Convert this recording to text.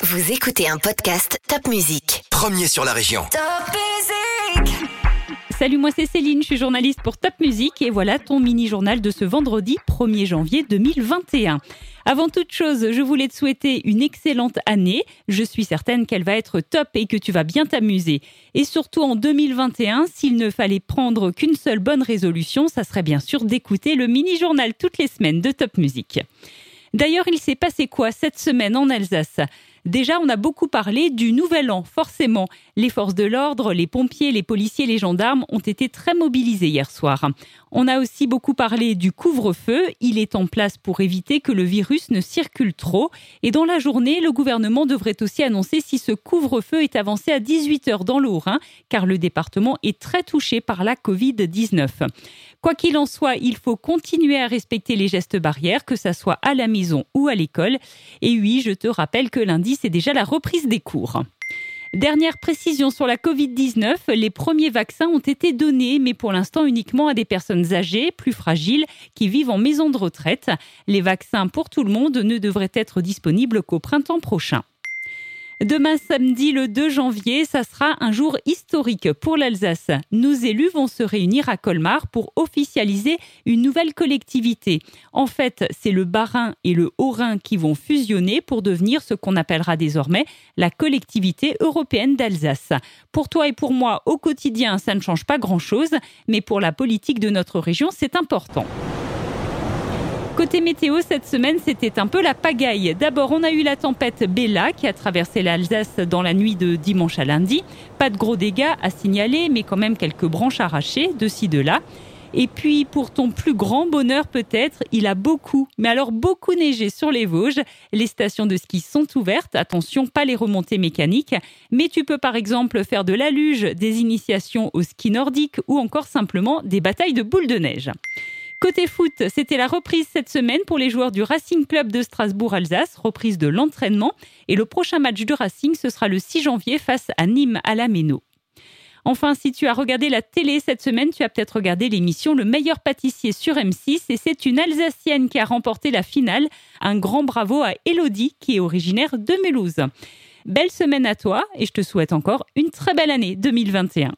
Vous écoutez un podcast Top Music. Premier sur la région. Salut, moi c'est Céline, je suis journaliste pour Top Music et voilà ton mini-journal de ce vendredi 1er janvier 2021. Avant toute chose, je voulais te souhaiter une excellente année. Je suis certaine qu'elle va être top et que tu vas bien t'amuser. Et surtout en 2021, s'il ne fallait prendre qu'une seule bonne résolution, ça serait bien sûr d'écouter le mini-journal toutes les semaines de Top Music. D'ailleurs, il s'est passé quoi cette semaine en Alsace? Déjà, on a beaucoup parlé du nouvel an, forcément. Les forces de l'ordre, les pompiers, les policiers, les gendarmes ont été très mobilisés hier soir. On a aussi beaucoup parlé du couvre-feu. Il est en place pour éviter que le virus ne circule trop. Et dans la journée, le gouvernement devrait aussi annoncer si ce couvre-feu est avancé à 18 heures dans le Haut-Rhin, car le département est très touché par la Covid-19. Quoi qu'il en soit, il faut continuer à respecter les gestes barrières, que ce soit à la maison ou à l'école. Et oui, je te rappelle que lundi, c'est déjà la reprise des cours. Dernière précision sur la Covid-19, les premiers vaccins ont été donnés, mais pour l'instant uniquement à des personnes âgées, plus fragiles, qui vivent en maison de retraite. Les vaccins pour tout le monde ne devraient être disponibles qu'au printemps prochain. Demain samedi le 2 janvier, ça sera un jour historique pour l'Alsace. Nos élus vont se réunir à Colmar pour officialiser une nouvelle collectivité. En fait, c'est le Bas-Rhin et le Haut-Rhin qui vont fusionner pour devenir ce qu'on appellera désormais la collectivité européenne d'Alsace. Pour toi et pour moi, au quotidien, ça ne change pas grand-chose, mais pour la politique de notre région, c'est important. Côté météo, cette semaine, c'était un peu la pagaille. D'abord, on a eu la tempête Bella qui a traversé l'Alsace dans la nuit de dimanche à lundi. Pas de gros dégâts à signaler, mais quand même quelques branches arrachées de ci, de là. Et puis, pour ton plus grand bonheur peut-être, il a beaucoup, mais alors beaucoup neigé sur les Vosges. Les stations de ski sont ouvertes. Attention, pas les remontées mécaniques. Mais tu peux par exemple faire de la luge, des initiations au ski nordique ou encore simplement des batailles de boules de neige. Côté foot, c'était la reprise cette semaine pour les joueurs du Racing Club de Strasbourg-Alsace, reprise de l'entraînement. Et le prochain match du Racing, ce sera le 6 janvier face à Nîmes à la Méno. Enfin, si tu as regardé la télé cette semaine, tu as peut-être regardé l'émission Le meilleur pâtissier sur M6 et c'est une Alsacienne qui a remporté la finale. Un grand bravo à Elodie qui est originaire de Mulhouse. Belle semaine à toi et je te souhaite encore une très belle année 2021.